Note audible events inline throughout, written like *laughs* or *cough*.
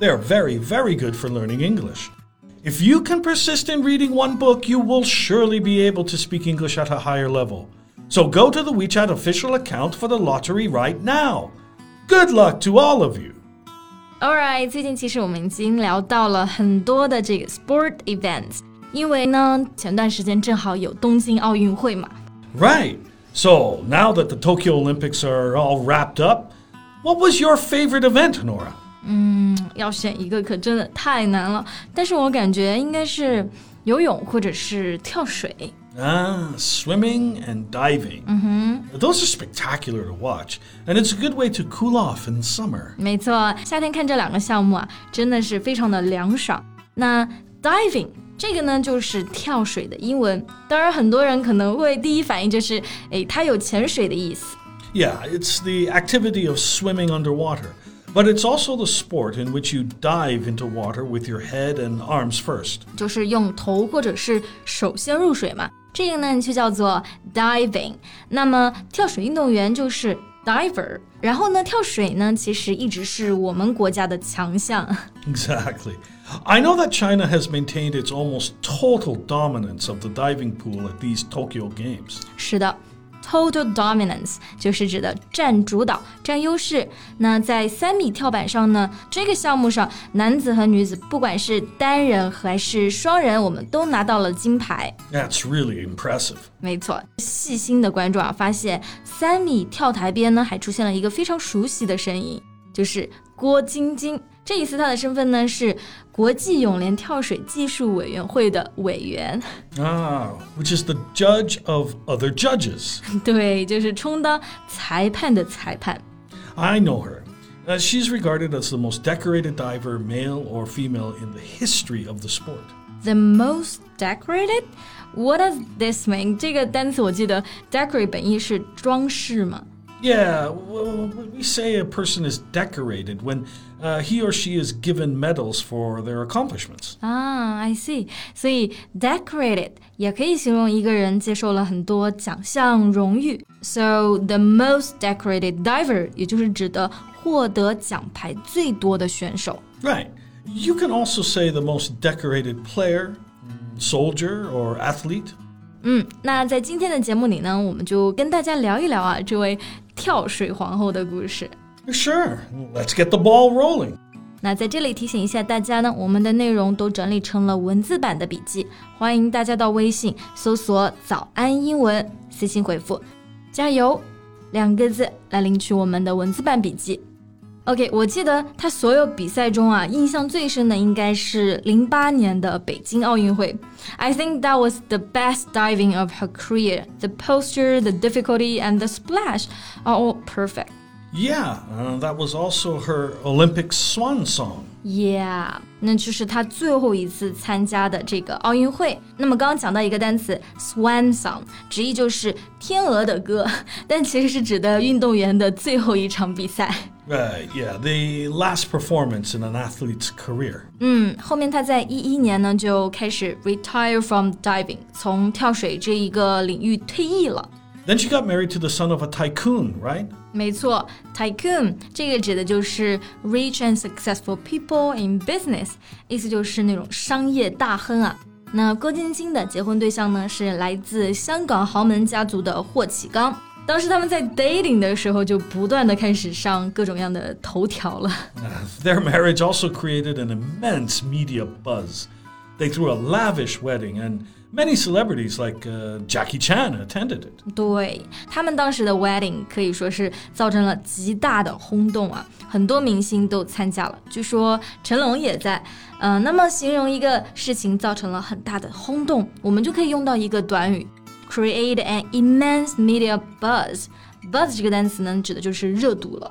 They are very, very good for learning English. If you can persist in reading one book, you will surely be able to speak English at a higher level. So go to the WeChat official account for the lottery right now. Good luck to all of you. Alright，最近其实我们已经聊到了很多的这个 sport events，因为呢，前段时间正好有东京奥运会嘛。Right. So now that the Tokyo Olympics are all wrapped up, what was your favorite event, Nora? 嗯，要选一个可真的太难了。但是我感觉应该是游泳或者是跳水。Ah, swimming and diving. Mm-hmm. Those are spectacular to watch, and it's a good way to cool off in summer. 没错，夏天看这两个项目啊，真的是非常的凉爽。那 diving 这个呢，就是跳水的英文。当然，很多人可能会第一反应就是，诶，它有潜水的意思。Yeah, it's the activity of swimming underwater. But it's also the sport in which you dive into water with your head and arms first. 就是用头或者是手先入水嘛，这个呢就叫做 diving。那么跳水运动员就是 diver。然后呢，跳水呢其实一直是我们国家的强项。Exactly. *laughs* I know that China has maintained its almost total dominance of the diving pool at these Tokyo Games. 是的。 Total dominance 就是指的占主导、占优势。那在三米跳板上呢，这个项目上，男子和女子不管是单人还是双人，我们都拿到了金牌。That's really impressive。没错，细心的观众啊，发现三米跳台边呢，还出现了一个非常熟悉的身影，就是郭晶晶。这一次他的身份呢是国际泳联跳水技术委员会的委员啊，which is the judge of other judges。对，就是充当裁判的裁判。I *laughs* know her. Uh, she's regarded as the most decorated diver, male or female, in the history of the sport. The most decorated? What does this mean? 这个单词我记得 decorate 本意是装饰嘛。 yeah, well, we say a person is decorated when uh, he or she is given medals for their accomplishments. Ah, I see. 所以 decorated 也可以形容一个人接受了很多奖项荣誉。So the most decorated diver 也就是指的获得奖牌最多的选手。Right. You can also say the most decorated player, soldier, or athlete. 嗯，那在今天的节目里呢，我们就跟大家聊一聊啊，这位 跳水皇后的故事。Sure, let's get the ball rolling. 那在这里提醒一下大家呢，我们的内容都整理成了文字版的笔记，欢迎大家到微信搜索“早安英文”，私信回复“加油”两个字来领取我们的文字版笔记。OK，我记得他所有比赛中啊，印象最深的应该是零八年的北京奥运会。I think that was the best diving of her career. The posture, the difficulty, and the splash are all perfect. Yeah, uh, that was also her Olympic swan song. Yeah，那就是她最后一次参加的这个奥运会。那么刚刚讲到一个单词 swan song，直译就是天鹅的歌，但其实是指的运动员的最后一场比赛。Right, yeah, the last performance in an athlete's career. 嗯，后面他在一一年呢就开始 retire from diving，从跳水这一个领域退役了。 Then she got married to the son of a tycoon, right? 没错，tycoon 这个指的就是 rich and successful people in business，意思就是那种商业大亨啊。那郭晶晶的结婚对象呢是来自香港豪门家族的霍启刚。当时他们在 dating 的时候，就不断的开始上各种样的头条了。Their marriage *laughs* also created an immense media buzz. They threw a lavish wedding and Many celebrities like uh, Jackie Chan attended it. 对他们当时的 wedding 可以说是造成了极大的轰动啊，很多明星都参加了，据说成龙也在。嗯、呃，那么形容一个事情造成了很大的轰动，我们就可以用到一个短语 create an immense media buzz。buzz 这个单词呢，指的就是热度了。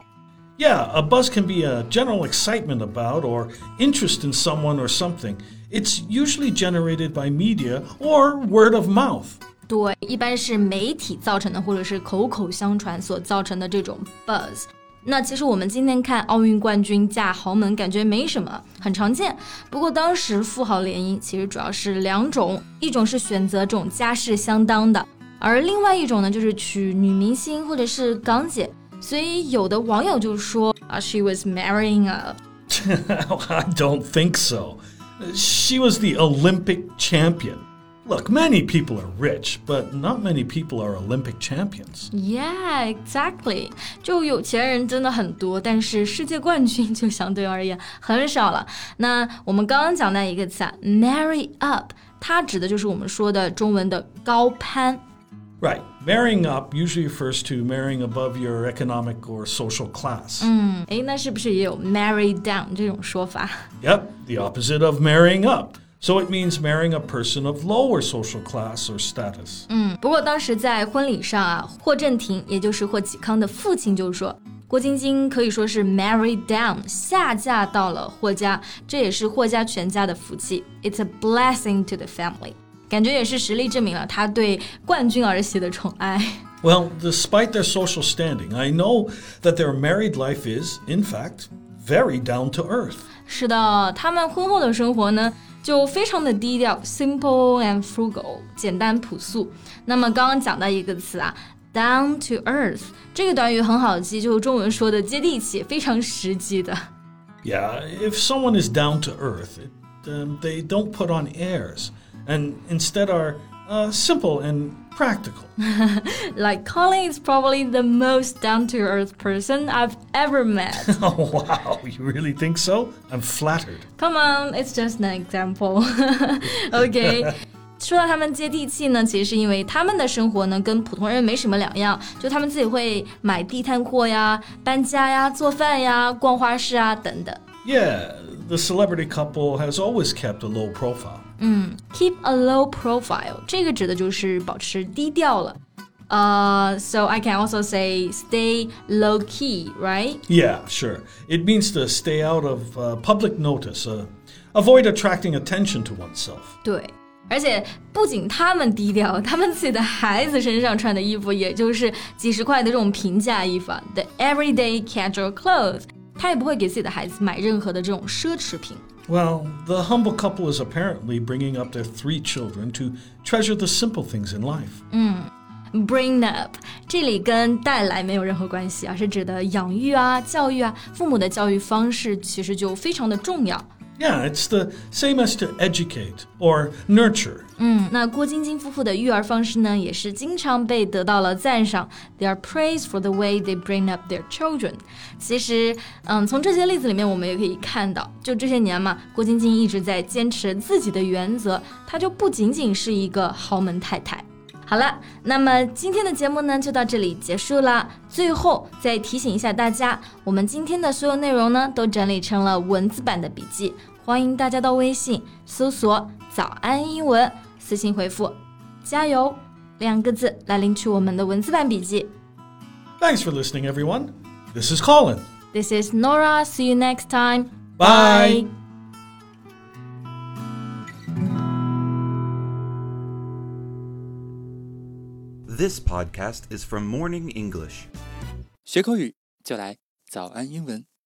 Yeah, a buzz can be a general excitement about or interest in someone or something. It's usually generated by media or word of mouth. 对，一般是媒体造成的，或者是口口相传所造成的这种 buzz。那其实我们今天看奥运冠军驾豪门，感觉没什么，很常见。不过当时富豪联姻其实主要是两种，一种是选择这种家世相当的，而另外一种呢就是娶女明星或者是港姐。 所以有的网友就说啊，she was marrying up。I *laughs* don't think so. She was the Olympic champion. Look, many people are rich, but not many people are Olympic champions. Yeah, exactly. 就有钱人真的很多，但是世界冠军就相对而言很少了。那我们刚刚讲那一个词啊，marry up，它指的就是我们说的中文的高攀。 Right. Marrying up usually refers to marrying above your economic or social class. Mm. 嗯,诶,那是不是也有 marry down 这种说法? Yep, the opposite of marrying up. So it means marrying a person of lower social class or status. 嗯,不过当时在婚礼上啊,霍震霆也就是霍启刚的父亲就说,郭晶晶可以说是 married down，下嫁到了霍家，这也是霍家全家的福气。It's a blessing to the family。感觉也是实力证明了他对冠军儿媳的宠爱。Well, despite their social standing, I know that their married life is, in fact, very down to earth. 是的，他们婚后的生活呢？就非常的低调，simple and frugal，简单朴素。那么刚刚讲到一个词啊，down to earth，这个短语很好记，就是中文说的接地气，非常实际的。Yeah, if someone is down to earth, it, um, they don't put on airs, and instead are uh, simple and practical. *laughs* like Colin is probably the most down to earth person I've ever met. *laughs* oh, wow. You really think so? I'm flattered. Come on, it's just an example. *laughs* okay. 说到他们接地气呢，其实是因为他们的生活呢跟普通人没什么两样，就他们自己会买地摊货呀、搬家呀、做饭呀、逛花市啊等等。 Yeah, the celebrity couple has always kept a low profile. 嗯，keep a low profile，这个指的就是保持低调了。Uh, so I can also say stay low key, right? Yeah, sure. It means to stay out of uh, public notice, uh, avoid attracting attention to oneself. 对，而且不仅他们低调，他们自己的孩子身上穿的衣服，也就是几十块的这种平价衣服，the everyday casual clothes， 他也不会给自己的孩子买任何的这种奢侈品。well, the humble couple is apparently bringing up their three children to treasure the simple things in life. Bring up 这里跟带来没有任何关系啊，是指的养育啊、教育啊，父母的教育方式其实就非常的重要。yeah, it's the same as to educate or nurture. 嗯，那郭晶晶夫妇的育儿方式呢，也是经常被得到了赞赏。They are praise for the way they bring up their children。其实，嗯，从这些例子里面，我们也可以看到，就这些年嘛，郭晶晶一直在坚持自己的原则，她就不仅仅是一个豪门太太。好了，那么今天的节目呢就到这里结束了。最后再提醒一下大家，我们今天的所有内容呢都整理成了文字版的笔记，欢迎大家到微信搜索“早安英文”，私信回复“加油”两个字来领取我们的文字版笔记。Thanks for listening, everyone. This is Colin. This is Nora. See you next time. Bye. This podcast is from Morning English. 学口语就来早安英文。